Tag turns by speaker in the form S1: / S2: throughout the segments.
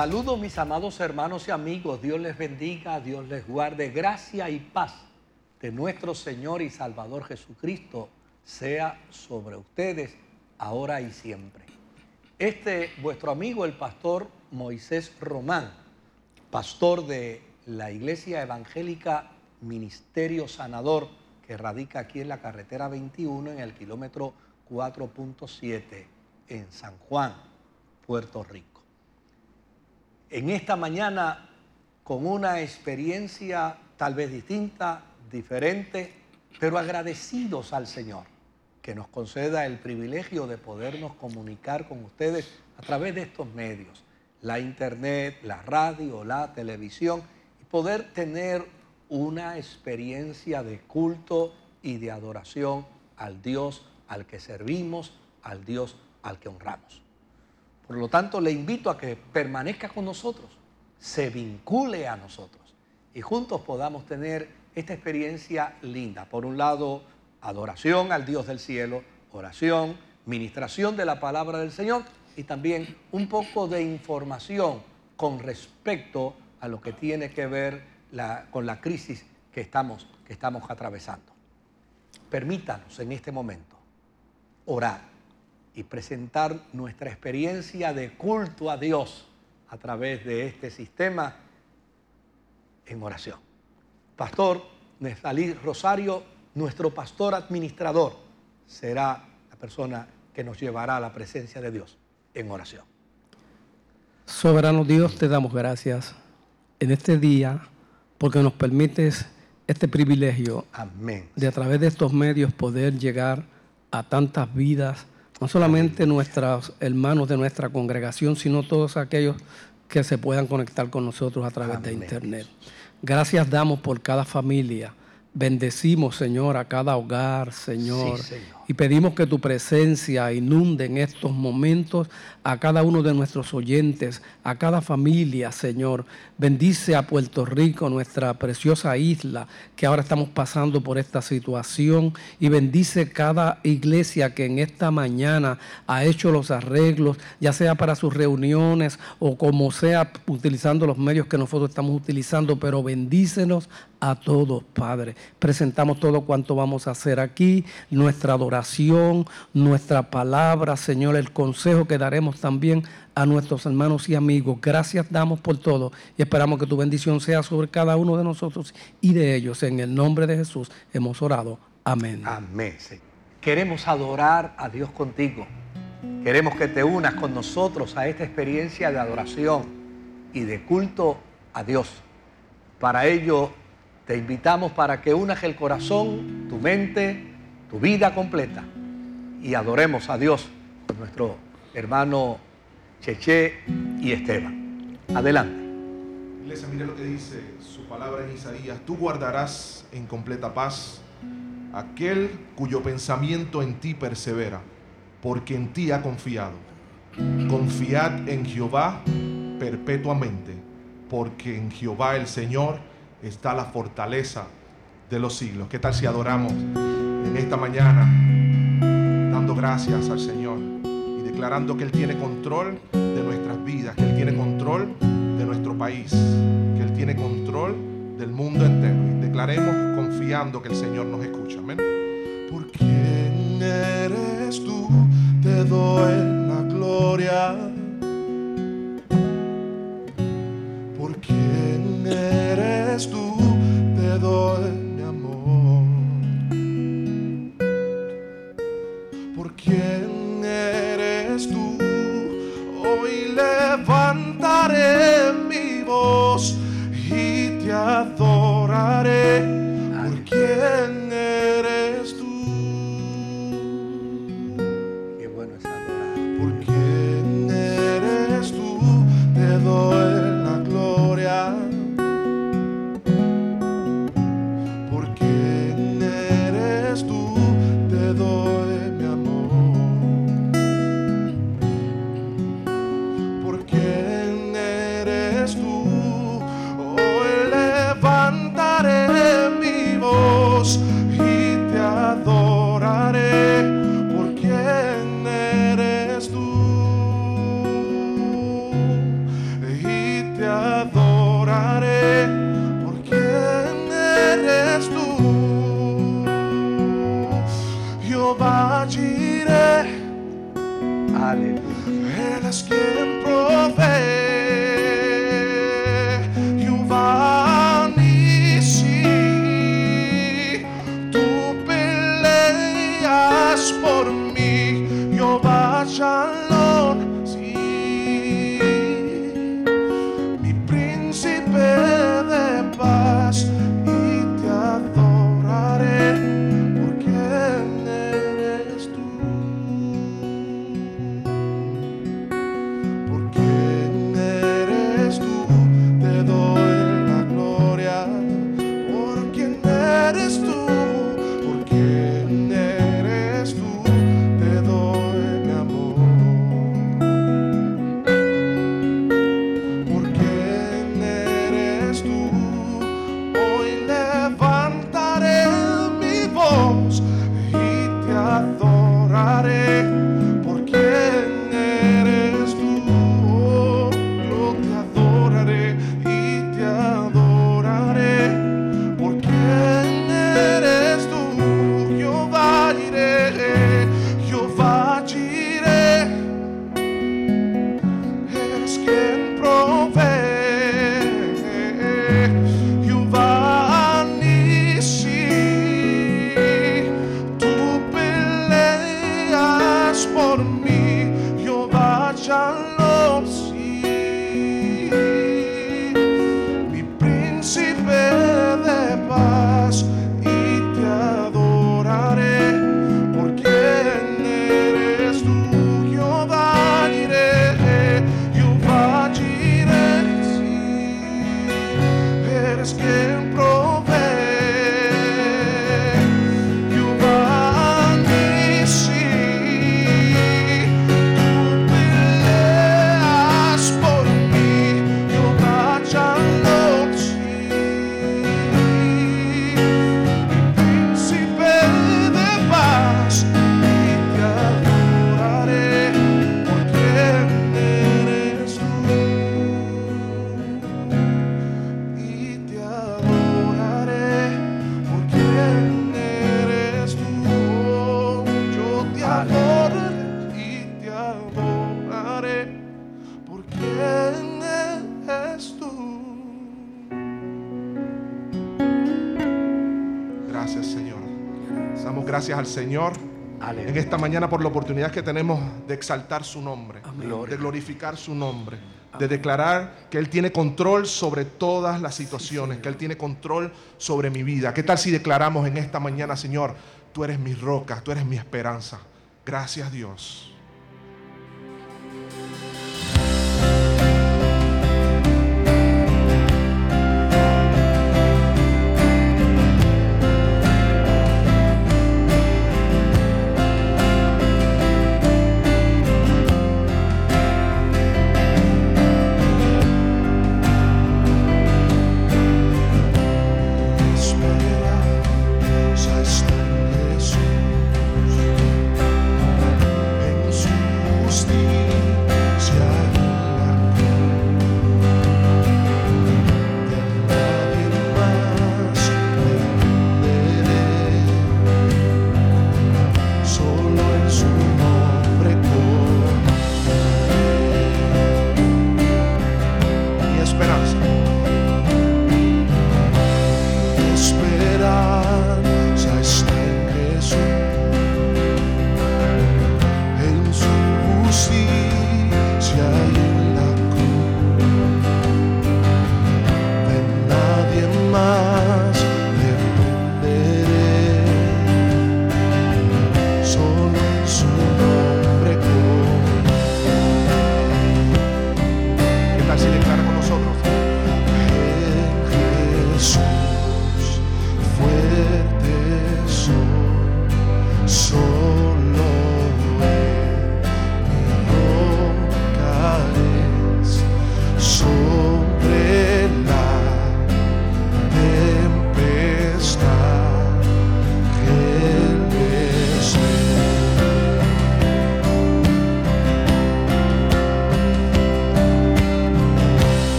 S1: Saludos mis amados hermanos y amigos, Dios les bendiga, Dios les guarde, gracia y paz de nuestro Señor y Salvador Jesucristo sea sobre ustedes ahora y siempre. Este vuestro amigo el pastor Moisés Román, pastor de la Iglesia Evangélica Ministerio Sanador, que radica aquí en la carretera 21 en el kilómetro 4.7 en San Juan, Puerto Rico en esta mañana con una experiencia tal vez distinta, diferente, pero agradecidos al Señor que nos conceda el privilegio de podernos comunicar con ustedes a través de estos medios, la internet, la radio, la televisión, y poder tener una experiencia de culto y de adoración al Dios al que servimos, al Dios al que honramos. Por lo tanto, le invito a que permanezca con nosotros, se vincule a nosotros y juntos podamos tener esta experiencia linda. Por un lado, adoración al Dios del cielo, oración, ministración de la palabra del Señor y también un poco de información con respecto a lo que tiene que ver con la crisis que estamos, que estamos atravesando. Permítanos en este momento orar y presentar nuestra experiencia de culto a Dios a través de este sistema en oración. Pastor Nestalí Rosario, nuestro pastor administrador, será la persona que nos llevará a la presencia de Dios en oración.
S2: Soberano Dios, te damos gracias en este día porque nos permites este privilegio
S1: Amén.
S2: de a través de estos medios poder llegar a tantas vidas no solamente nuestros hermanos de nuestra congregación, sino todos aquellos que se puedan conectar con nosotros a través de internet. Gracias damos por cada familia. Bendecimos, Señor, a cada hogar, Señor, Y pedimos que tu presencia inunde en estos momentos a cada uno de nuestros oyentes, a cada familia, Señor. Bendice a Puerto Rico, nuestra preciosa isla, que ahora estamos pasando por esta situación. Y bendice cada iglesia que en esta mañana ha hecho los arreglos, ya sea para sus reuniones o como sea, utilizando los medios que nosotros estamos utilizando. Pero bendícenos a todos, Padre. Presentamos todo cuanto vamos a hacer aquí, nuestra adoración, nuestra palabra, Señor, el consejo que daremos también a nuestros hermanos y amigos. Gracias damos por todo y esperamos que tu bendición sea sobre cada uno de nosotros y de ellos. En el nombre de Jesús hemos orado. Amén.
S1: Amén. Queremos adorar a Dios contigo. Queremos que te unas con nosotros a esta experiencia de adoración y de culto a Dios. Para ello te invitamos para que unas el corazón, tu mente, tu vida completa y adoremos a Dios con nuestro hermano Cheche y Esteban. Adelante.
S3: Iglesia, mire lo que dice su palabra en Isaías. Tú guardarás en completa paz aquel cuyo pensamiento en ti persevera, porque en ti ha confiado. Confiad en Jehová perpetuamente, porque en Jehová el Señor está la fortaleza de los siglos. ¿Qué tal si adoramos en esta mañana dando gracias al Señor y declarando que Él tiene control de nuestras vidas, que Él tiene control de nuestro país, que Él tiene control del mundo entero? Y declaremos confiando que el Señor nos escucha. Amén. ¿Por quién eres tú? Te doy la gloria. ¿Por quién eres tú? Señor. En esta mañana por la oportunidad que tenemos de exaltar su nombre, de glorificar su nombre, de declarar que Él tiene control sobre todas las situaciones, que Él tiene control sobre mi vida. ¿Qué tal si declaramos en esta mañana, Señor, tú eres mi roca, tú eres mi esperanza? Gracias Dios.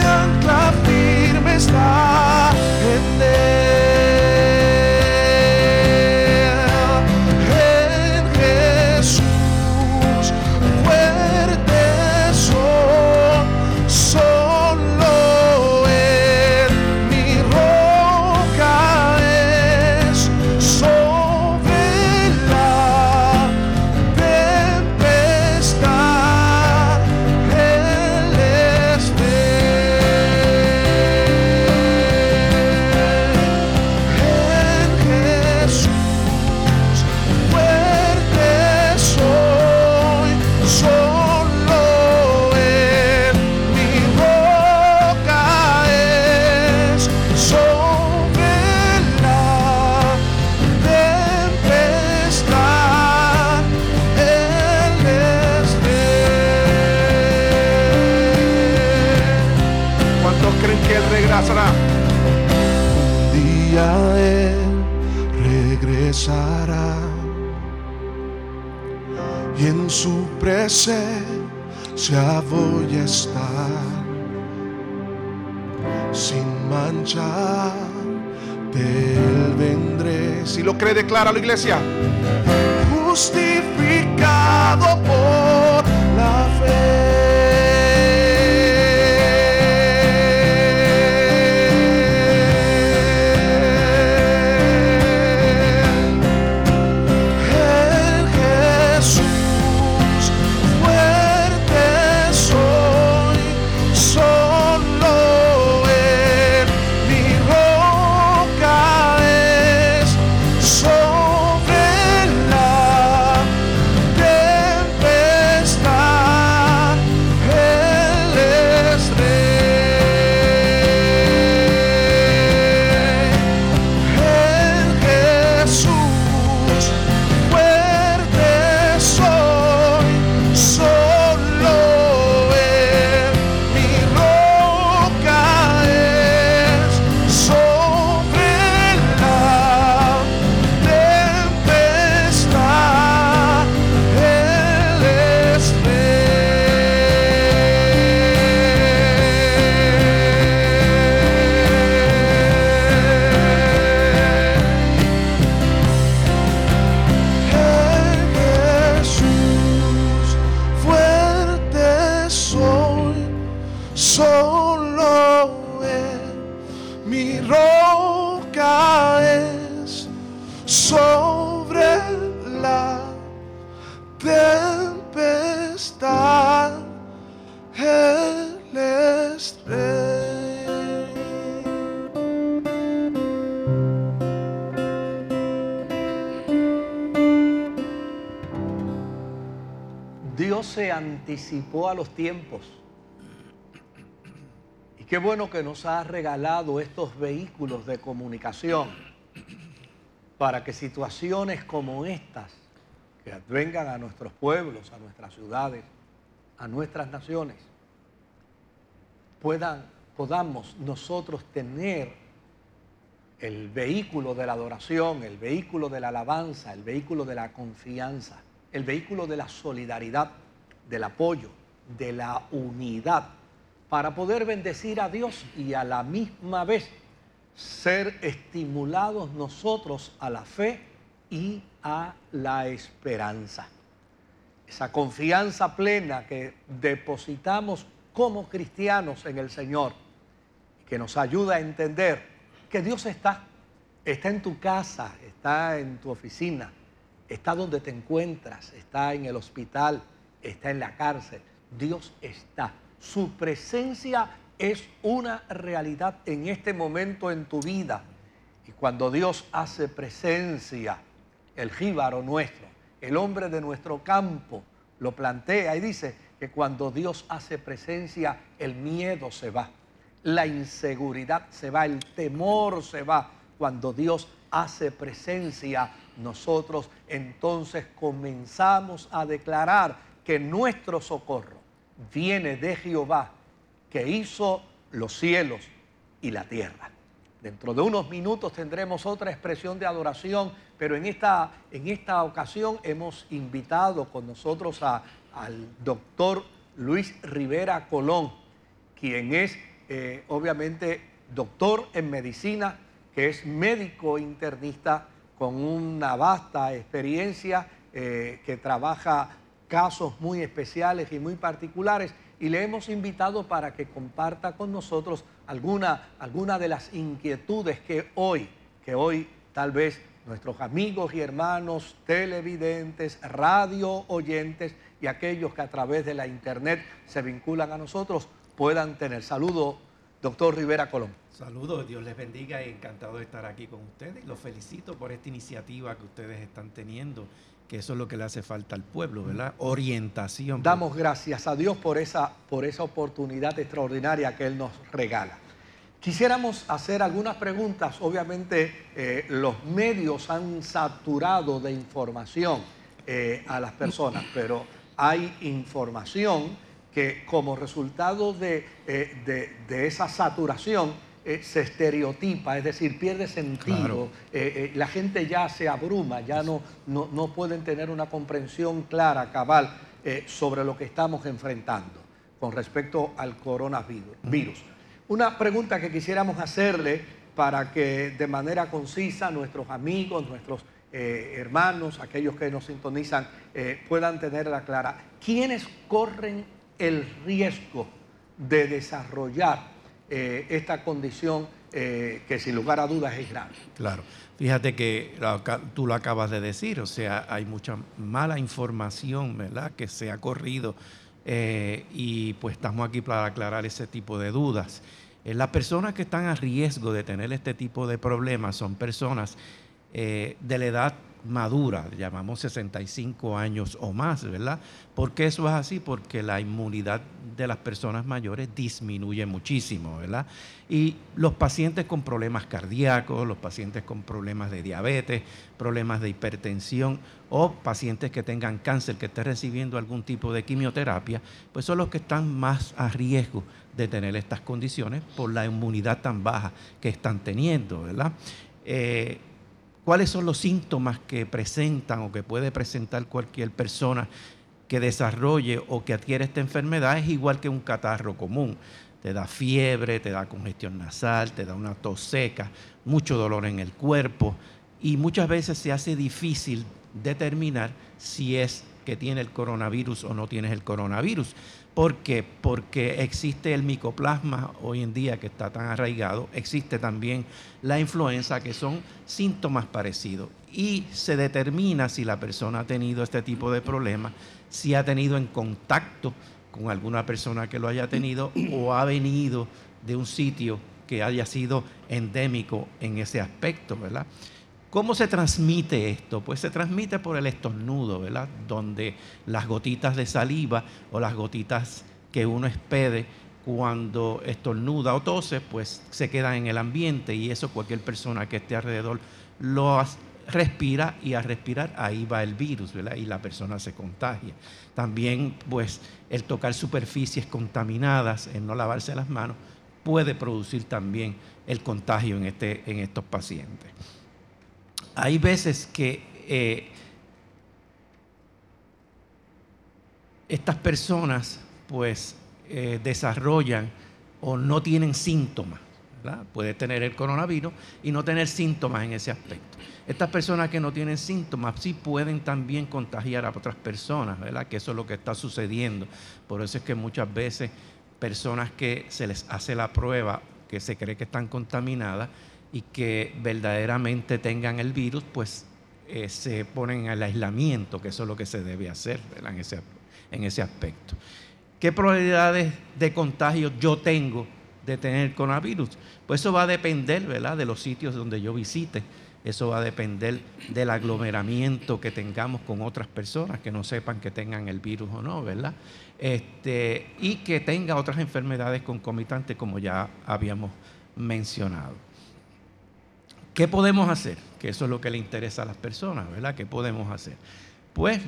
S3: Mi ancla firme está cree, declara la iglesia. Justificado por
S1: a los tiempos. Y qué bueno que nos ha regalado estos vehículos de comunicación para que situaciones como estas, que vengan a nuestros pueblos, a nuestras ciudades, a nuestras naciones, puedan, podamos nosotros tener el vehículo de la adoración, el vehículo de la alabanza, el vehículo de la confianza, el vehículo de la solidaridad, del apoyo, de la unidad, para poder bendecir a Dios y a la misma vez ser estimulados nosotros a la fe y a la esperanza. Esa confianza plena que depositamos como cristianos en el Señor, que nos ayuda a entender que Dios está, está en tu casa, está en tu oficina, está donde te encuentras, está en el hospital, está en la cárcel. Dios está. Su presencia es una realidad en este momento en tu vida. Y cuando Dios hace presencia, el jíbaro nuestro, el hombre de nuestro campo, lo plantea y dice que cuando Dios hace presencia, el miedo se va, la inseguridad se va, el temor se va. Cuando Dios hace presencia, nosotros entonces comenzamos a declarar que nuestro socorro viene de Jehová, que hizo los cielos y la tierra. Dentro de unos minutos tendremos otra expresión de adoración, pero en esta, en esta ocasión hemos invitado con nosotros a- al doctor Luis Rivera Colón, quien es eh, obviamente doctor en medicina, que es médico internista con una vasta experiencia, eh, que trabaja casos muy especiales y muy particulares y le hemos invitado para que comparta con nosotros alguna, alguna de las inquietudes que hoy, que hoy tal vez nuestros amigos y hermanos televidentes, radio oyentes y aquellos que a través de la internet se vinculan a nosotros puedan tener. Saludo, doctor Rivera Colón.
S4: Saludos, Dios les bendiga y encantado de estar aquí con ustedes. Los felicito por esta iniciativa que ustedes están teniendo que eso es lo que le hace falta al pueblo, ¿verdad? Orientación.
S1: Damos gracias a Dios por esa, por esa oportunidad extraordinaria que Él nos regala. Quisiéramos hacer algunas preguntas. Obviamente eh, los medios han saturado de información eh, a las personas, pero hay información que como resultado de, eh, de esa saturación, eh, se estereotipa, es decir, pierde sentido, eh, eh, la gente ya se abruma, ya no, no, pueden tener una comprensión clara, cabal, sobre lo que estamos enfrentando con respecto al coronavirus. Una pregunta que quisiéramos hacerle para que de manera concisa nuestros amigos, nuestros hermanos, aquellos que nos sintonizan, puedan tenerla clara. ¿Quiénes corren el riesgo de desarrollar eh, esta condición eh, que sin lugar a dudas es grave.
S4: Claro, fíjate que tú lo acabas de decir, o sea, hay mucha mala información, ¿verdad?, que se ha corrido eh, y pues estamos aquí para aclarar ese tipo de dudas. las personas que están a riesgo de tener este tipo de problemas son personas de la edad madura, llamamos 65 años o más, ¿verdad? ¿Por qué eso es así? Porque la inmunidad de las personas mayores disminuye muchísimo, ¿verdad? Y los pacientes con problemas cardíacos, los pacientes con problemas de diabetes, problemas de hipertensión o pacientes que tengan cáncer, que estén recibiendo algún tipo de quimioterapia, pues son los que están más a riesgo de tener estas condiciones por la inmunidad tan baja que están teniendo, ¿verdad? Eh, cuáles son los síntomas que presentan o que puede presentar cualquier persona que desarrolle o que adquiere esta enfermedad es igual que un catarro común. Te da fiebre, te da congestión nasal, te da una tos seca, mucho dolor en el cuerpo y muchas veces se hace difícil determinar si es que tiene el coronavirus o no tienes el coronavirus. ¿Por qué? Porque existe el micoplasma hoy en día que está tan arraigado, existe también la influenza, que son síntomas parecidos. Y se determina si la persona ha tenido este tipo de problemas, si ha tenido en contacto con alguna persona que lo haya tenido o ha venido de un sitio que haya sido endémico en ese aspecto, ¿verdad? ¿Cómo se transmite esto? Pues se transmite por el estornudo, ¿verdad? Donde las gotitas de saliva o las gotitas que uno expede cuando estornuda o tose, pues se quedan en el ambiente y eso cualquier persona que esté alrededor lo respira y al respirar ahí va el virus, ¿verdad? Y la persona se contagia. También, pues, el tocar superficies contaminadas, el no lavarse las manos, puede producir también el contagio en, este, en estos pacientes hay veces que eh, estas personas pues eh, desarrollan o no tienen síntomas. Puede tener el coronavirus y no tener síntomas en ese aspecto. Estas personas que no tienen síntomas sí pueden también contagiar a otras personas, ¿verdad? Que eso es lo que está sucediendo. Por eso es que muchas veces personas que se les hace la prueba que se cree que están contaminadas, y que verdaderamente tengan el virus, pues eh, se ponen al aislamiento, que eso es lo que se debe hacer en ese, en ese aspecto. ¿Qué probabilidades de contagio yo tengo de tener coronavirus? Pues eso va a depender ¿verdad? de los sitios donde yo visite. Eso va a depender del aglomeramiento que tengamos con otras personas que no sepan que tengan el virus o no, ¿verdad? Este, y que tenga otras enfermedades concomitantes como ya habíamos mencionado. ¿Qué podemos hacer? Que eso es lo que le interesa a las personas, ¿verdad? ¿Qué podemos hacer? Pues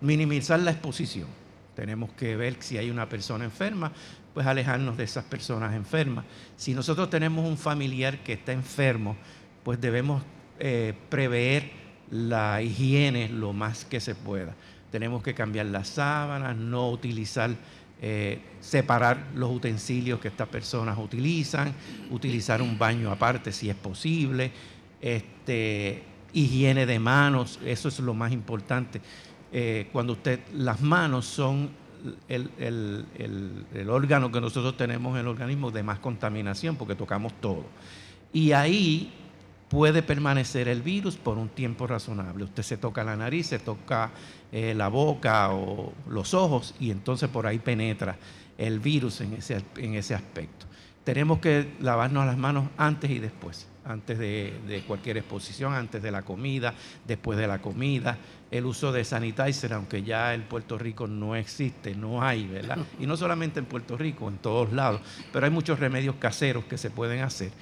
S4: minimizar la exposición. Tenemos que ver si hay una persona enferma, pues alejarnos de esas personas enfermas. Si nosotros tenemos un familiar que está enfermo, pues debemos eh, prever la higiene lo más que se pueda. Tenemos que cambiar las sábanas, no utilizar eh, separar los utensilios que estas personas utilizan, utilizar un baño aparte si es posible, este, higiene de manos, eso es lo más importante. Eh, cuando usted, las manos son el, el, órgano que nosotros tenemos en el organismo de más contaminación porque tocamos todo. Y ahí puede permanecer el virus por un tiempo razonable. Usted se toca la nariz, se toca eh, la boca o los ojos y entonces por ahí penetra el virus en ese, en ese aspecto. Tenemos que lavarnos las manos antes y después, antes de, de, cualquier exposición, antes de la comida, después de la comida. El uso de sanitizer, aunque ya en Puerto Rico no existe, no hay, ¿verdad? Y no solamente en Puerto Rico, en todos lados, pero hay muchos remedios caseros que se pueden hacer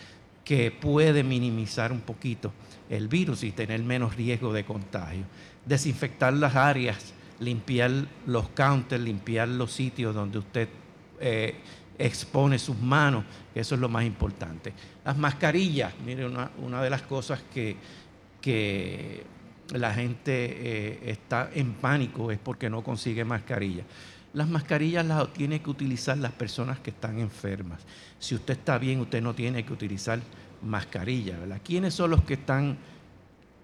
S4: que puede minimizar un poquito el virus y tener menos riesgo de contagio. Desinfectar las áreas, limpiar los counters, limpiar los sitios donde usted eh, expone sus manos, eso es lo más importante. Las mascarillas, mire, una, de las cosas que, que la gente eh, está en pánico es porque no consigue mascarilla. Las mascarillas las tiene que utilizar las personas que están enfermas. Si usted está bien, usted no tiene que utilizar mascarilla. ¿verdad? ¿Quiénes son los que están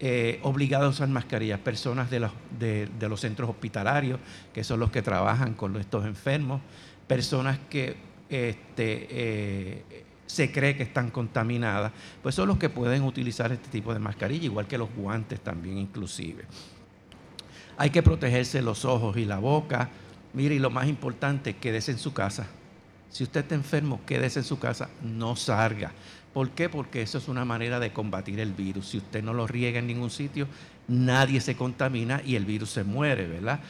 S4: eh, obligados a usar mascarillas? Personas de los, centros hospitalarios, que son los que trabajan con estos enfermos, personas que este, eh, se cree que están contaminadas, pues son los que pueden utilizar este tipo de mascarilla, igual que los guantes también inclusive. Hay que protegerse los ojos y la boca, Mire, y lo más importante, quédese en su casa. Si usted está enfermo, quédese en su casa, no salga. ¿Por qué? Porque eso es una manera de combatir el virus. Si usted no lo riega en ningún sitio, nadie se contamina y el virus se muere, ¿verdad?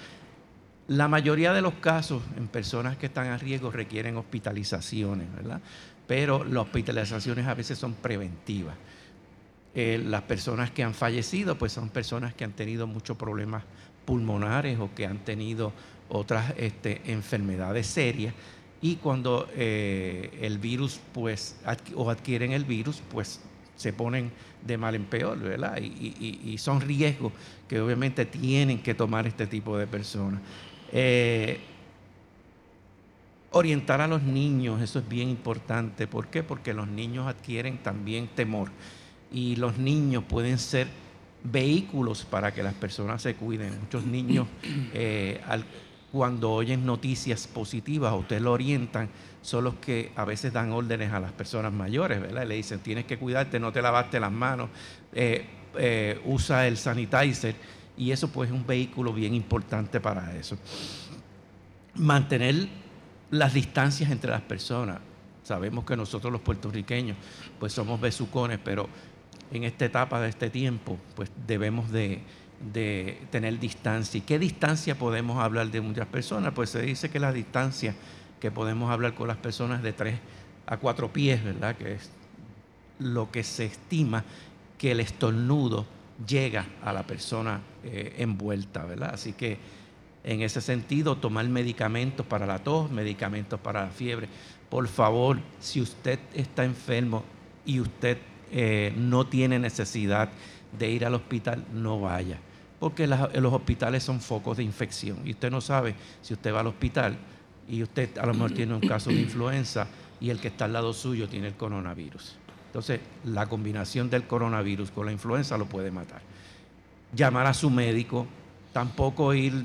S4: La mayoría de los casos en personas que están a riesgo requieren hospitalizaciones, ¿verdad? Pero las hospitalizaciones a veces son preventivas. Eh, las personas que han fallecido, pues son personas que han tenido muchos problemas pulmonares o que han tenido otras este, enfermedades serias y cuando eh, el virus pues o adquieren el virus pues se ponen de mal en peor, ¿verdad? Y, son riesgos que obviamente tienen que tomar este tipo de personas. Eh, orientar a los niños, eso es bien importante. ¿Por qué? Porque los niños adquieren también temor y los niños pueden ser vehículos para que las personas se cuiden. Muchos niños eh, cuando oyen noticias positivas o usted lo orientan, son los que a veces dan órdenes a las personas mayores, ¿verdad? Le dicen, tienes que cuidarte, no te lavaste las manos, eh, eh, usa el sanitizer. Y eso pues es un vehículo bien importante para eso. Mantener las distancias entre las personas. Sabemos que nosotros los puertorriqueños pues somos besucones, pero en esta etapa de este tiempo pues debemos de de tener distancia. ¿Y qué distancia podemos hablar de muchas personas? Pues se dice que la distancia que podemos hablar con las personas de 3 a 4 pies, ¿verdad? Que es lo que se estima que el estornudo llega a la persona eh, envuelta, ¿verdad? Así que en ese sentido, tomar medicamentos para la tos, medicamentos para la fiebre. Por favor, si usted está enfermo y usted eh, no tiene necesidad de ir al hospital, no vaya porque los hospitales son focos de infección y usted no sabe si usted va al hospital y usted a lo mejor tiene un caso de influenza y el que está al lado suyo tiene el coronavirus. Entonces, la combinación del coronavirus con la influenza lo puede matar. Llamar a su médico, tampoco ir,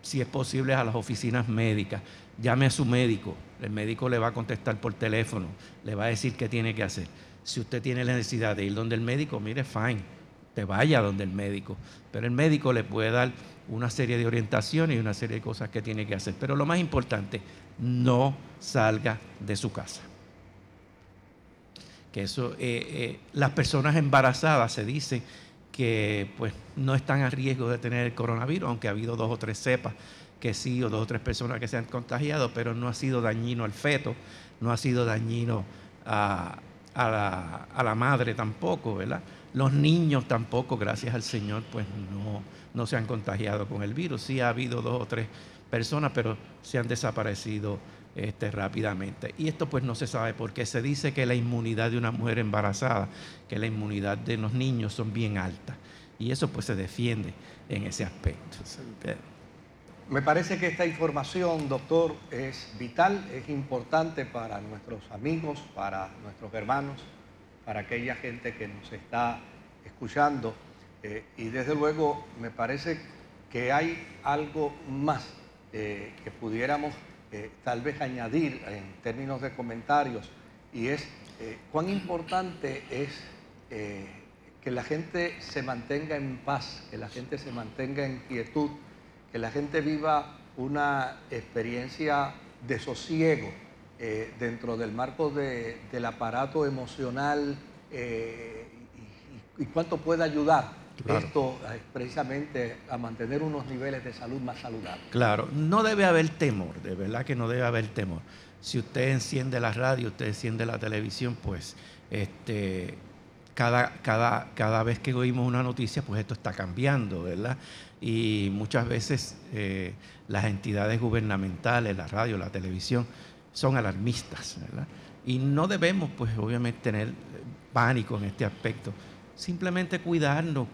S4: si es posible, a las oficinas médicas. Llame a su médico, el médico le va a contestar por teléfono, le va a decir qué tiene que hacer. Si usted tiene la necesidad de ir donde el médico, mire, fine, te vaya donde el médico. Pero el médico le puede dar una serie de orientaciones y una serie de cosas que tiene que hacer. Pero lo más importante, no salga de su casa. Que eso, eh, eh, las personas embarazadas se dice que pues no están a riesgo de tener el coronavirus, aunque ha habido dos o tres cepas que sí, o dos o tres personas que se han contagiado, pero no ha sido dañino al feto, no ha sido dañino a, la, a la madre tampoco, ¿verdad? Los niños tampoco, gracias al Señor, pues no, no se han contagiado con el virus. Sí ha habido dos o tres personas, pero se han desaparecido este, rápidamente. Y esto pues no se sabe porque se dice que la inmunidad de una mujer embarazada, que la inmunidad de los niños son bien altas. Y eso pues se defiende en ese aspecto.
S1: Me parece que esta información, doctor, es vital, es importante para nuestros amigos, para nuestros hermanos, para aquella gente que nos está escuchando. Eh, y desde luego me parece que hay algo más eh, que pudiéramos eh, tal vez añadir en términos de comentarios y es cuán importante es que la gente se mantenga en paz, que la gente se mantenga en quietud, que la gente viva una experiencia de sosiego dentro del marco del aparato emocional y, y, cuánto puede ayudar esto eh, precisamente a mantener unos niveles de salud más saludables.
S4: Claro, no debe haber temor, de verdad que no debe haber temor. Si usted enciende la radio, usted enciende la televisión, pues este, cada, cada, cada vez que oímos una noticia, pues esto está cambiando, ¿verdad? Y muchas veces eh, las entidades gubernamentales, la radio, la televisión, son alarmistas, ¿verdad? Y no debemos, pues obviamente, tener pánico en este aspecto. Simplemente cuidarnos,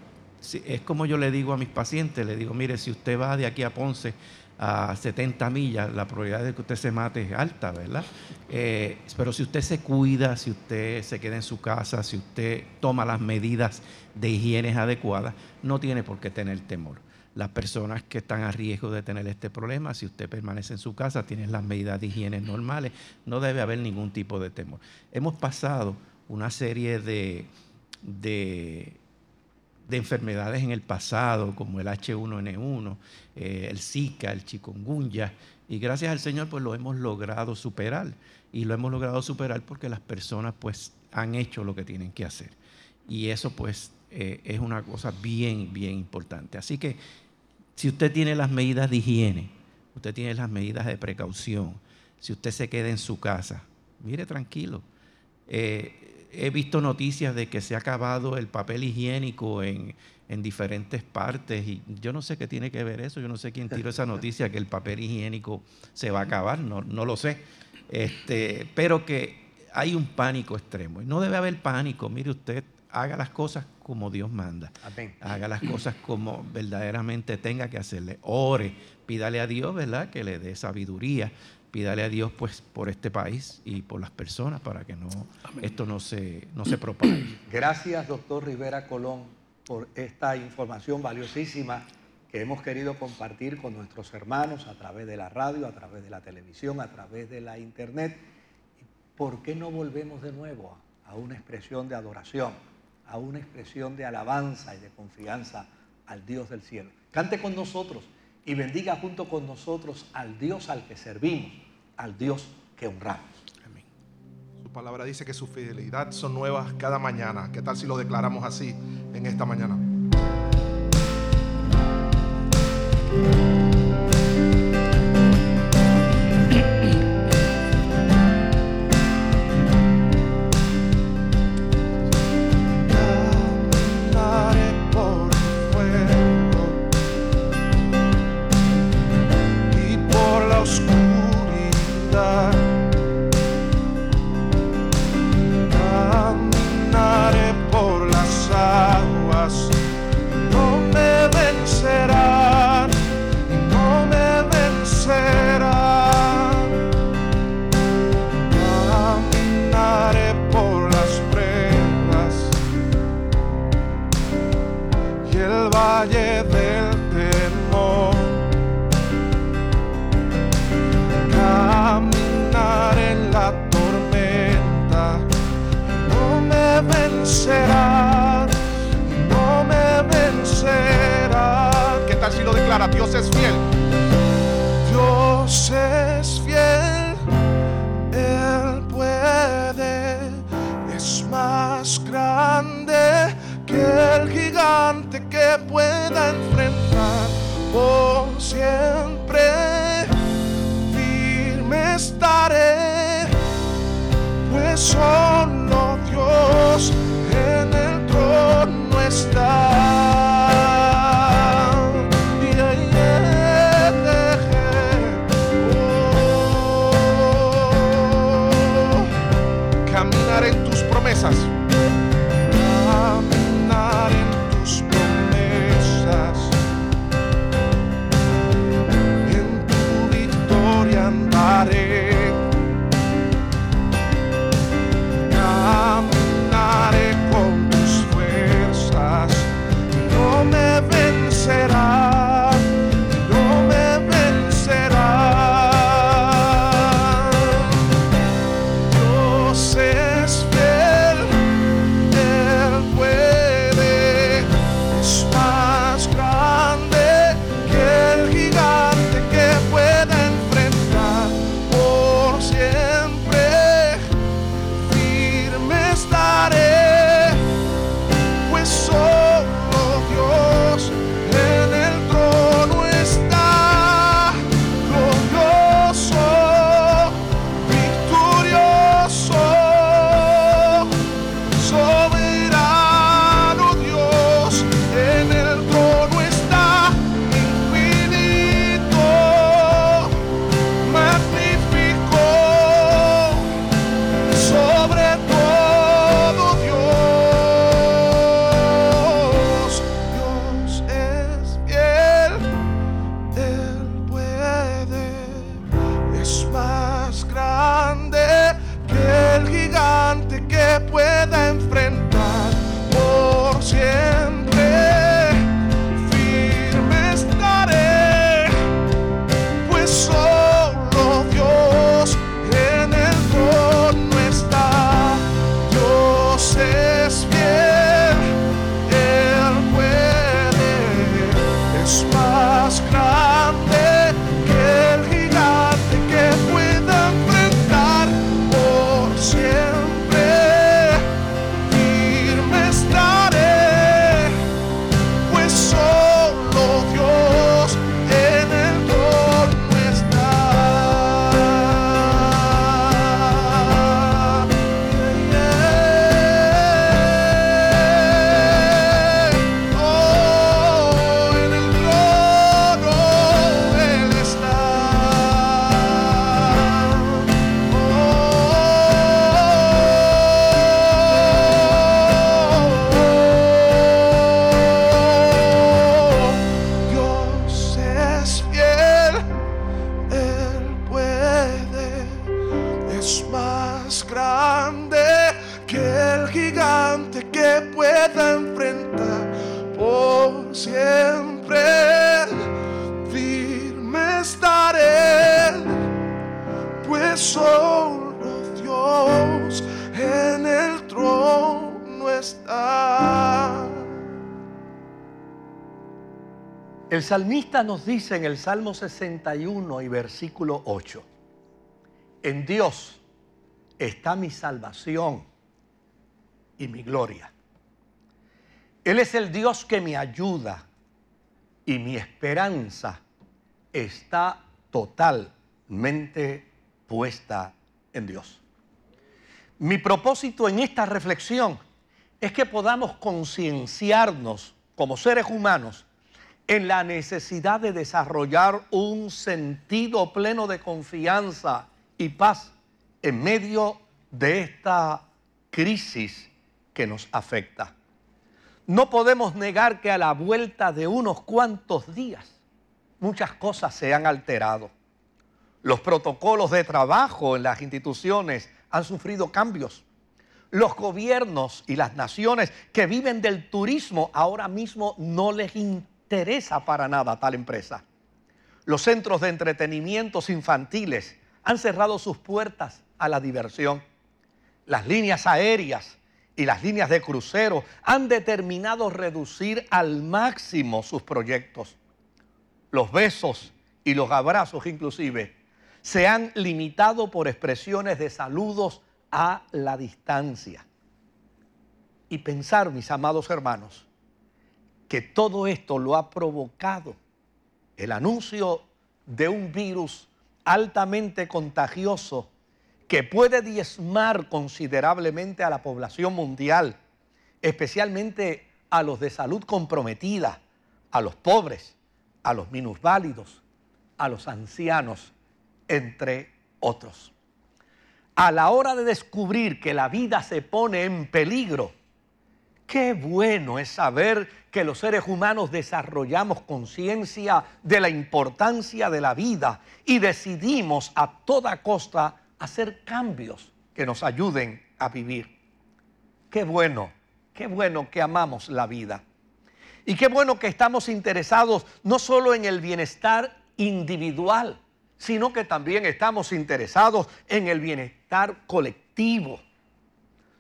S4: es como yo le digo a mis pacientes, le digo, mire, si usted va de aquí a Ponce a 70 millas, la probabilidad de que usted se mate es alta, ¿verdad? Eh, pero si usted se cuida, si usted se queda en su casa, si usted toma las medidas de higiene adecuadas, no tiene por qué tener temor. Las personas que están a riesgo de tener este problema, si usted permanece en su casa, tiene las medidas de higiene normales, no debe haber ningún tipo de temor. Hemos pasado una serie de, de de enfermedades en el pasado, como el H1N1, eh, el Zika, el chikungunya, y gracias al Señor pues lo hemos logrado superar. Y lo hemos logrado superar porque las personas pues han hecho lo que tienen que hacer. Y eso pues eh, es una cosa bien, bien importante. Así que si usted tiene las medidas de higiene, usted tiene las medidas de precaución, si usted se queda en su casa, mire tranquilo. Eh, he visto noticias de que se ha acabado el papel higiénico en, diferentes partes y yo no sé qué tiene que ver eso, yo no sé quién tiró esa noticia que el papel higiénico se va a acabar, no, no lo sé, este, pero que hay un pánico extremo y no debe haber pánico, mire usted, haga las cosas como Dios manda, haga las cosas como verdaderamente tenga que hacerle, ore, pídale a Dios, ¿verdad? Que le dé sabiduría pídale a Dios pues por este país y por las personas para que no esto no se, no se propague.
S1: Gracias, doctor Rivera Colón, por esta información valiosísima que hemos querido compartir con nuestros hermanos a través de la radio, a través de la televisión, a través de la internet. ¿Por qué no volvemos de nuevo a una expresión de adoración, a una expresión de alabanza y de confianza al Dios del cielo? Cante con nosotros y bendiga junto con nosotros al Dios al que servimos, al Dios que honramos. Amén.
S3: Su palabra dice que su fidelidad son nuevas cada mañana. ¿Qué tal si lo declaramos así en esta mañana?
S1: Salmista nos dice en el Salmo 61 y versículo 8, en Dios está mi salvación y mi gloria. Él es el Dios que me ayuda y mi esperanza está totalmente puesta en Dios. Mi propósito en esta reflexión es que podamos concienciarnos como seres humanos en la necesidad de desarrollar un sentido pleno de confianza y paz en medio de esta crisis que nos afecta. No podemos negar que a la vuelta de unos cuantos días muchas cosas se han alterado. Los protocolos de trabajo en las instituciones han sufrido cambios. Los gobiernos y las naciones que viven del turismo ahora mismo no les interesa para nada tal empresa. Los centros de entretenimientos infantiles han cerrado sus puertas a la diversión. Las líneas aéreas y las líneas de crucero han determinado reducir al máximo sus proyectos. Los besos y los abrazos inclusive se han limitado por expresiones de saludos a la distancia. Y pensar, mis amados hermanos, que todo esto lo ha provocado el anuncio de un virus altamente contagioso que puede diezmar considerablemente a la población mundial, especialmente a los de salud comprometida, a los pobres, a los minusválidos, a los ancianos, entre otros. A la hora de descubrir que la vida se pone en peligro, qué bueno es saber que los seres humanos desarrollamos conciencia de la importancia de la vida y decidimos a toda costa hacer cambios que nos ayuden a vivir. Qué bueno, qué bueno que amamos la vida. Y qué bueno que estamos interesados no solo en el bienestar individual, sino que también estamos interesados en el bienestar colectivo.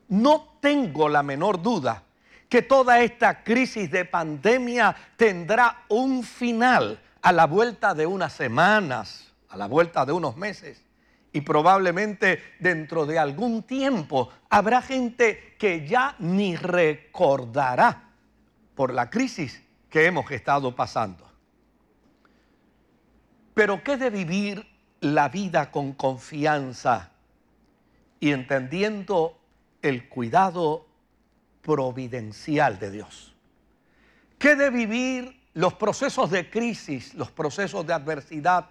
S1: No tengo la menor duda que toda esta crisis de pandemia tendrá un final a la vuelta de unas semanas, a la vuelta de unos meses. Y probablemente dentro de algún tiempo habrá gente que ya ni recordará por la crisis que hemos estado pasando. Pero ¿qué de vivir la vida con confianza y entendiendo el cuidado providencial de Dios. ¿Qué de vivir los procesos de crisis, los procesos de adversidad,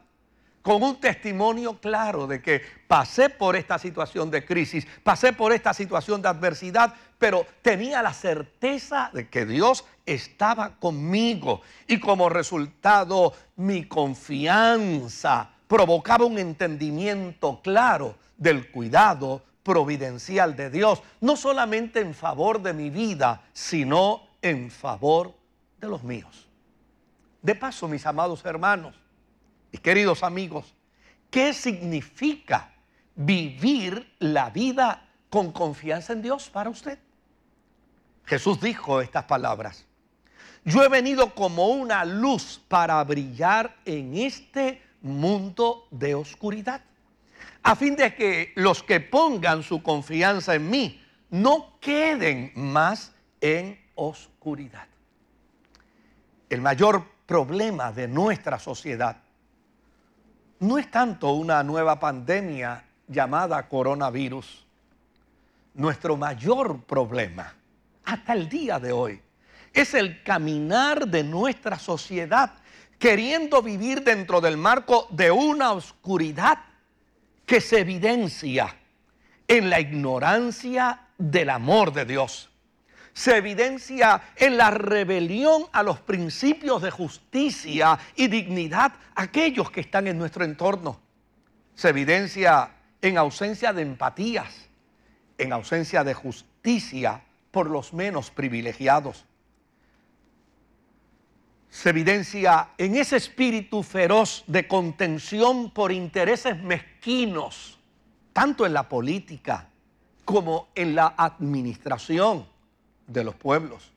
S1: con un testimonio claro de que pasé por esta situación de crisis, pasé por esta situación de adversidad, pero tenía la certeza de que Dios estaba conmigo y como resultado mi confianza provocaba un entendimiento claro del cuidado providencial de Dios, no solamente en favor de mi vida, sino en favor de los míos. De paso, mis amados hermanos y queridos amigos, ¿qué significa vivir la vida con confianza en Dios para usted? Jesús dijo estas palabras. Yo he venido como una luz para brillar en este mundo de oscuridad a fin de que los que pongan su confianza en mí no queden más en oscuridad. El mayor problema de nuestra sociedad no es tanto una nueva pandemia llamada coronavirus. Nuestro mayor problema hasta el día de hoy es el caminar de nuestra sociedad queriendo vivir dentro del marco de una oscuridad que se evidencia en la ignorancia del amor de Dios. Se evidencia en la rebelión a los principios de justicia y dignidad aquellos que están en nuestro entorno. Se evidencia en ausencia de empatías, en ausencia de justicia por los menos privilegiados. Se evidencia en ese espíritu feroz de contención por intereses mezquinos, tanto en la política como en la administración de los pueblos.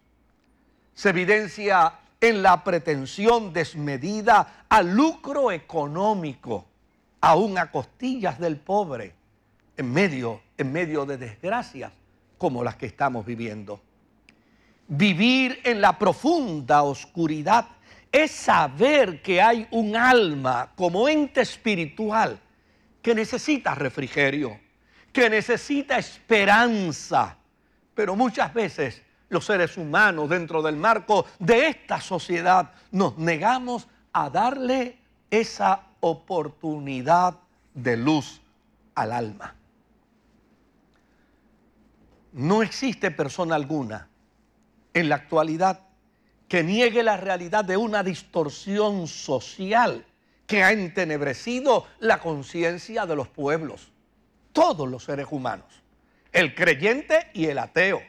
S1: Se evidencia en la pretensión desmedida al lucro económico, aún a costillas del pobre, en medio, en medio de desgracias como las que estamos viviendo. Vivir en la profunda oscuridad es saber que hay un alma como ente espiritual que necesita refrigerio, que necesita esperanza, pero muchas veces los seres humanos dentro del marco de esta sociedad nos negamos a darle esa oportunidad de luz al alma. No existe persona alguna en la actualidad que niegue la realidad de una distorsión social que ha entenebrecido la conciencia de los pueblos, todos los seres humanos, el creyente y el ateo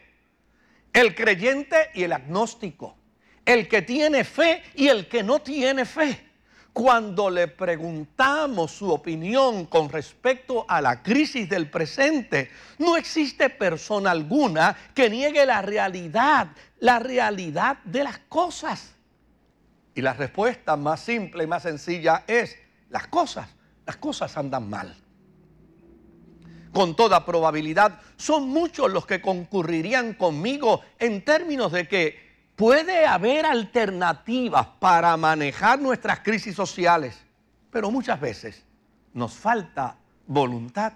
S1: el creyente y el agnóstico, el que tiene fe y el que no tiene fe. Cuando le preguntamos su opinión con respecto a la crisis del presente, no existe persona alguna que niegue la realidad, la realidad de las cosas. Y la respuesta más simple y más sencilla es, las cosas, las cosas andan mal con toda probabilidad, son muchos los que concurrirían conmigo en términos de que puede haber alternativas para manejar nuestras crisis sociales, pero muchas veces nos falta voluntad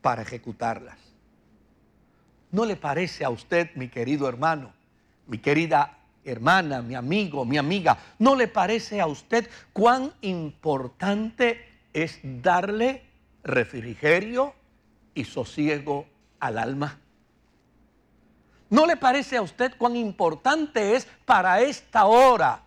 S1: para ejecutarlas. ¿No le parece a usted, mi querido hermano, mi querida hermana, mi amigo, mi amiga, ¿no le parece a usted cuán importante es darle refrigerio y sosiego al alma. ¿No le parece a usted cuán importante es para esta hora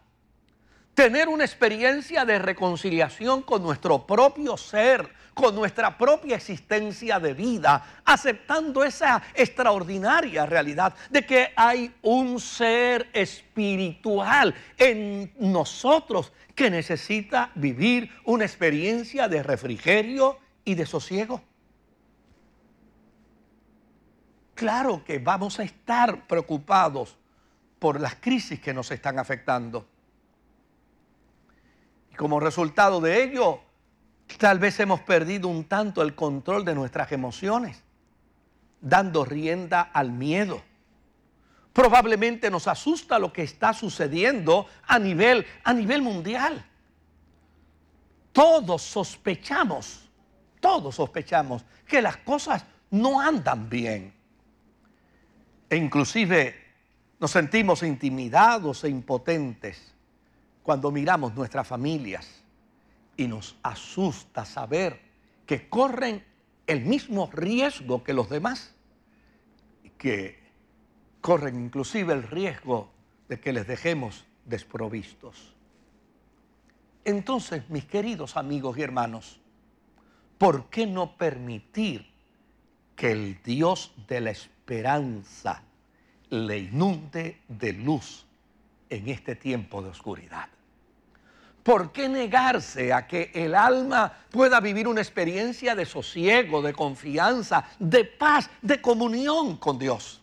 S1: tener una experiencia de reconciliación con nuestro propio ser, con nuestra propia existencia de vida, aceptando esa extraordinaria realidad de que hay un ser espiritual en nosotros que necesita vivir una experiencia de refrigerio y de sosiego? Claro que vamos a estar preocupados por las crisis que nos están afectando. Y como resultado de ello, tal vez hemos perdido un tanto el control de nuestras emociones, dando rienda al miedo. Probablemente nos asusta lo que está sucediendo a nivel, a nivel mundial. Todos sospechamos, todos sospechamos que las cosas no andan bien. E inclusive nos sentimos intimidados e impotentes cuando miramos nuestras familias y nos asusta saber que corren el mismo riesgo que los demás, que corren inclusive el riesgo de que les dejemos desprovistos. Entonces, mis queridos amigos y hermanos, ¿por qué no permitir que el Dios de la le inunde de luz en este tiempo de oscuridad. ¿Por qué negarse a que el alma pueda vivir una experiencia de sosiego, de confianza, de paz, de comunión con Dios?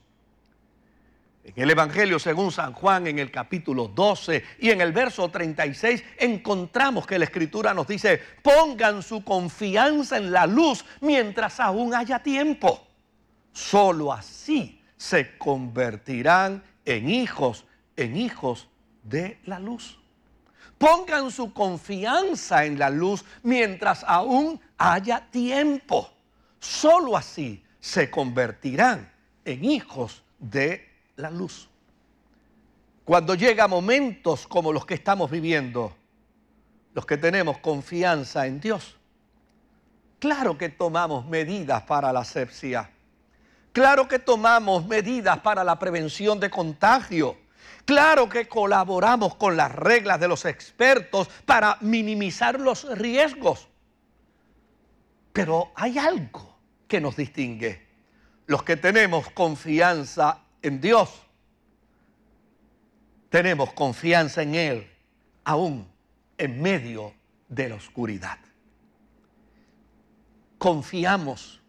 S1: En el Evangelio según San Juan, en el capítulo 12 y en el verso 36, encontramos que la Escritura nos dice, pongan su confianza en la luz mientras aún haya tiempo. Solo así se convertirán en hijos, en hijos de la luz. Pongan su confianza en la luz mientras aún haya tiempo. Solo así se convertirán en hijos de la luz. Cuando llega momentos como los que estamos viviendo, los que tenemos confianza en Dios, claro que tomamos medidas para la asepsia Claro que tomamos medidas para la prevención de contagio. Claro que colaboramos con las reglas de los expertos para minimizar los riesgos. Pero hay algo que nos distingue. los que tenemos confianza en Dios, tenemos confianza en Él, aún en medio de la oscuridad. Confiamos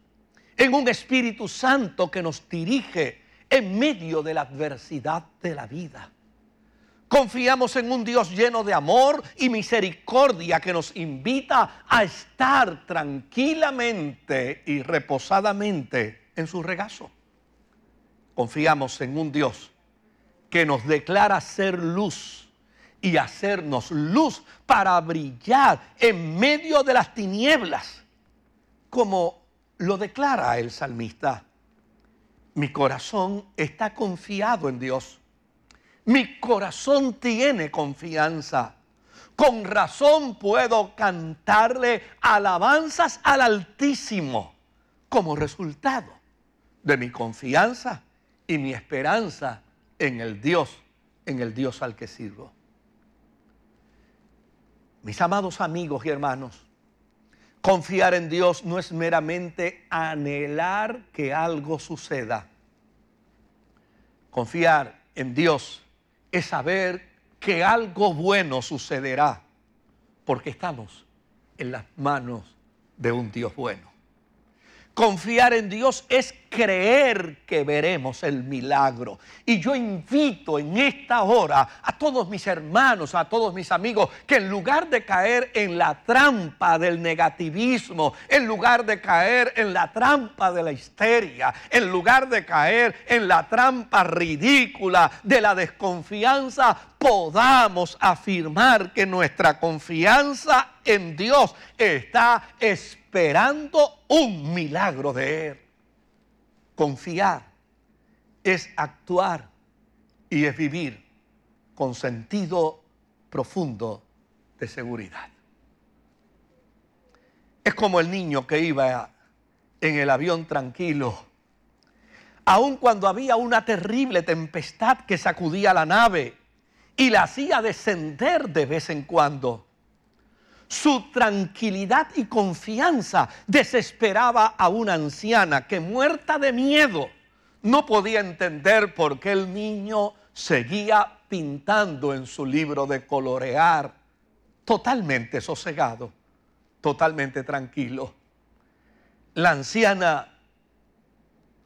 S1: en un Espíritu Santo que nos dirige en medio de la adversidad de la vida. Confiamos en un Dios lleno de amor y misericordia que nos invita a estar tranquilamente y reposadamente en su regazo. Confiamos en un Dios que nos declara ser luz y hacernos luz para brillar en medio de las tinieblas, como lo declara el salmista. Mi corazón está confiado en Dios. Mi corazón tiene confianza. Con razón puedo cantarle alabanzas al Altísimo como resultado de mi confianza y mi esperanza en el Dios, en el Dios al que sirvo. Mis amados amigos y hermanos, confiar en Dios no es meramente anhelar que algo suceda. Confiar en Dios es saber que algo bueno sucederá, porque estamos en las manos de un Dios bueno. Confiar en Dios es creer que veremos el milagro. Y yo invito en esta hora a todos mis hermanos, a todos mis amigos, que en lugar de caer en la trampa del negativismo, en lugar de caer en la trampa de la histeria, en lugar de caer en la trampa ridícula de la desconfianza, podamos afirmar que nuestra confianza en Dios está esperando un milagro de Él. Confiar es actuar y es vivir con sentido profundo de seguridad. Es como el niño que iba en el avión tranquilo, aun cuando había una terrible tempestad que sacudía la nave y la hacía descender de vez en cuando. Su tranquilidad y confianza desesperaba a una anciana que muerta de miedo no podía entender por qué el niño seguía pintando en su libro de colorear, totalmente sosegado, totalmente tranquilo. La anciana,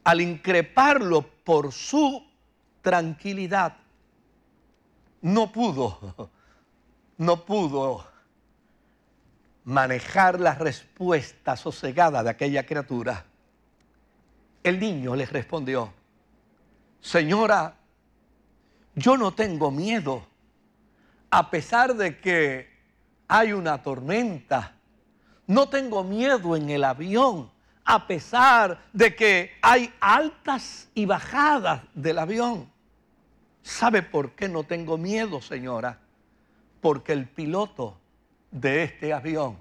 S1: al increparlo por su tranquilidad, no pudo, no pudo manejar la respuesta sosegada de aquella criatura, el niño le respondió, Señora, yo no tengo miedo, a pesar de que hay una tormenta, no tengo miedo en el avión, a pesar de que hay altas y bajadas del avión. ¿Sabe por qué no tengo miedo, señora? Porque el piloto de este avión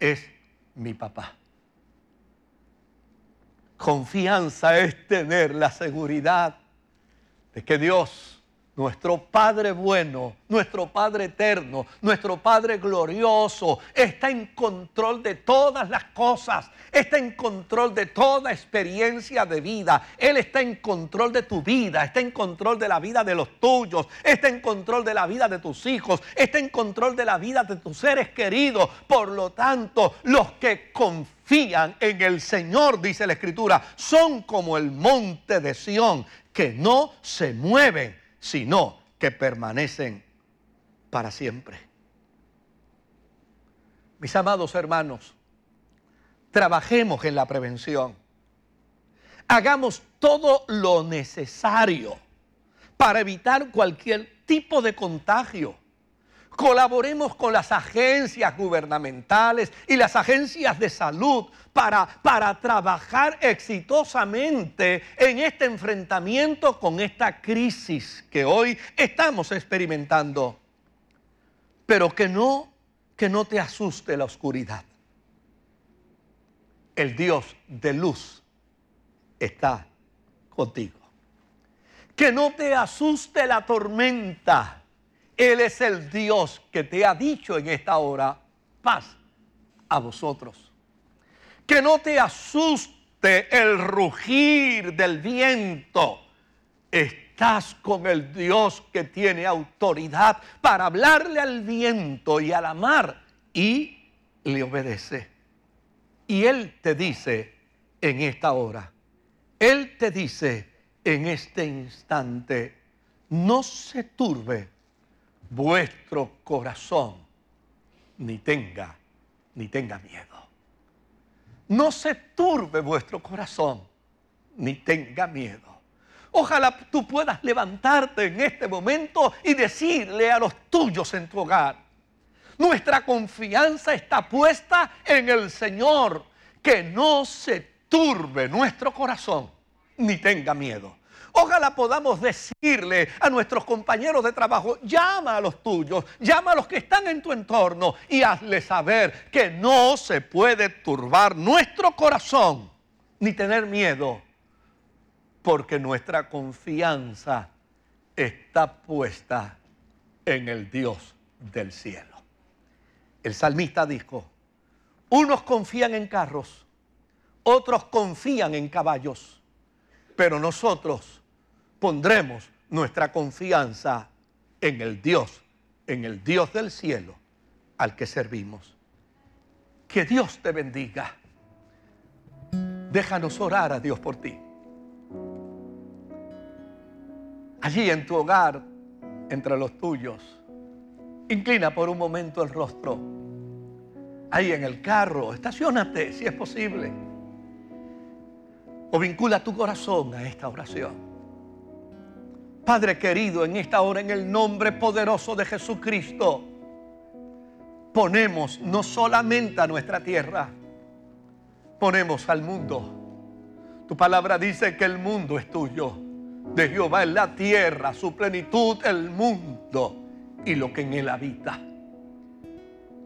S1: es mi papá. Confianza es tener la seguridad de que Dios nuestro Padre bueno, nuestro Padre eterno, nuestro Padre glorioso, está en control de todas las cosas, está en control de toda experiencia de vida. Él está en control de tu vida, está en control de la vida de los tuyos, está en control de la vida de tus hijos, está en control de la vida de tus seres queridos. Por lo tanto, los que confían en el Señor, dice la Escritura, son como el monte de Sión, que no se mueven sino que permanecen para siempre. Mis amados hermanos, trabajemos en la prevención. Hagamos todo lo necesario para evitar cualquier tipo de contagio Colaboremos con las agencias gubernamentales y las agencias de salud para, para trabajar exitosamente en este enfrentamiento con esta crisis que hoy estamos experimentando. Pero que no, que no te asuste la oscuridad. El Dios de luz está contigo. Que no te asuste la tormenta él es el Dios que te ha dicho en esta hora, paz a vosotros. Que no te asuste el rugir del viento, estás con el Dios que tiene autoridad para hablarle al viento y a la mar y le obedece. Y Él te dice en esta hora, Él te dice en este instante, no se turbe vuestro corazón, ni tenga, ni tenga miedo. No se turbe vuestro corazón, ni tenga miedo. Ojalá tú puedas levantarte en este momento y decirle a los tuyos en tu hogar, nuestra confianza está puesta en el Señor, que no se turbe nuestro corazón, ni tenga miedo. Ojalá podamos decirle a nuestros compañeros de trabajo, llama a los tuyos, llama a los que están en tu entorno y hazle saber que no se puede turbar nuestro corazón ni tener miedo, porque nuestra confianza está puesta en el Dios del cielo. El salmista dijo, unos confían en carros, otros confían en caballos, pero nosotros pondremos nuestra confianza en el Dios, en el Dios del cielo al que servimos. Que Dios te bendiga. Déjanos orar a Dios por ti. Allí en tu hogar, entre los tuyos, inclina por un momento el rostro. Ahí en el carro, estacionate si es posible. O vincula tu corazón a esta oración. Padre querido, en esta hora, en el nombre poderoso de Jesucristo, ponemos no solamente a nuestra tierra, ponemos al mundo. Tu palabra dice que el mundo es tuyo. De Jehová es la tierra, su plenitud, el mundo y lo que en él habita.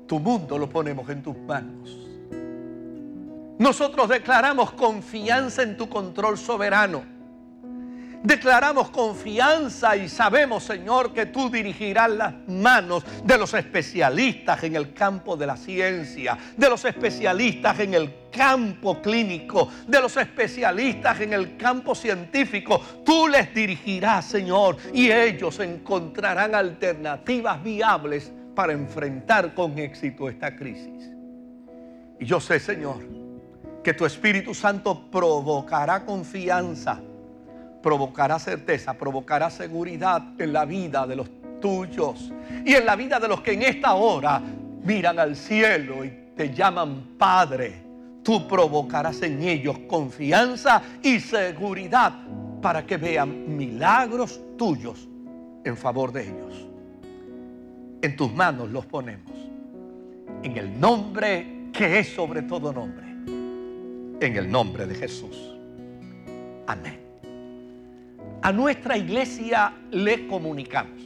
S1: Tu mundo lo ponemos en tus manos. Nosotros declaramos confianza en tu control soberano declaramos confianza y sabemos, Señor, que tú dirigirás las manos de los especialistas en el campo de la ciencia, de los especialistas en el campo clínico, de los especialistas en el campo científico. Tú les dirigirás, Señor, y ellos encontrarán alternativas viables para enfrentar con éxito esta crisis. Y yo sé, Señor, que tu Espíritu Santo provocará confianza provocará certeza, provocará seguridad en la vida de los tuyos y en la vida de los que en esta hora miran al cielo y te llaman Padre. Tú provocarás en ellos confianza y seguridad para que vean milagros tuyos en favor de ellos. En tus manos los ponemos. En el nombre que es sobre todo nombre. En el nombre de Jesús. Amén a nuestra iglesia le comunicamos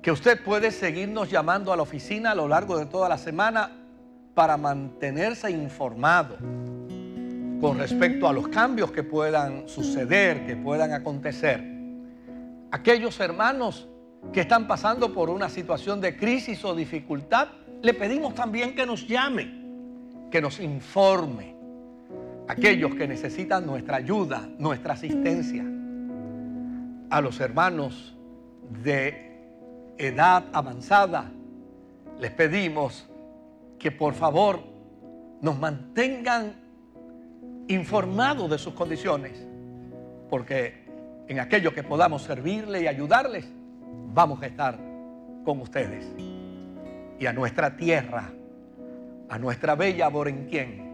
S1: que usted puede seguirnos llamando a la oficina a lo largo de toda la semana para mantenerse informado con respecto a los cambios que puedan suceder, que puedan acontecer. Aquellos hermanos que están pasando por una situación de crisis o dificultad, le pedimos también que nos llame, que nos informe aquellos que necesitan nuestra ayuda, nuestra asistencia, a los hermanos de edad avanzada, les pedimos que por favor nos mantengan informados de sus condiciones, porque en aquello que podamos servirle y ayudarles, vamos a estar con ustedes. Y a nuestra tierra, a nuestra bella Borenquien,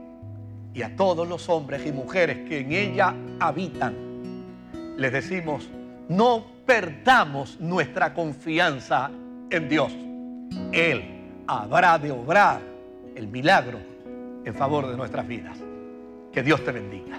S1: y a todos los hombres y mujeres que en ella habitan, les decimos, no perdamos nuestra confianza en Dios. Él habrá de obrar el milagro en favor de nuestras vidas. Que Dios te bendiga.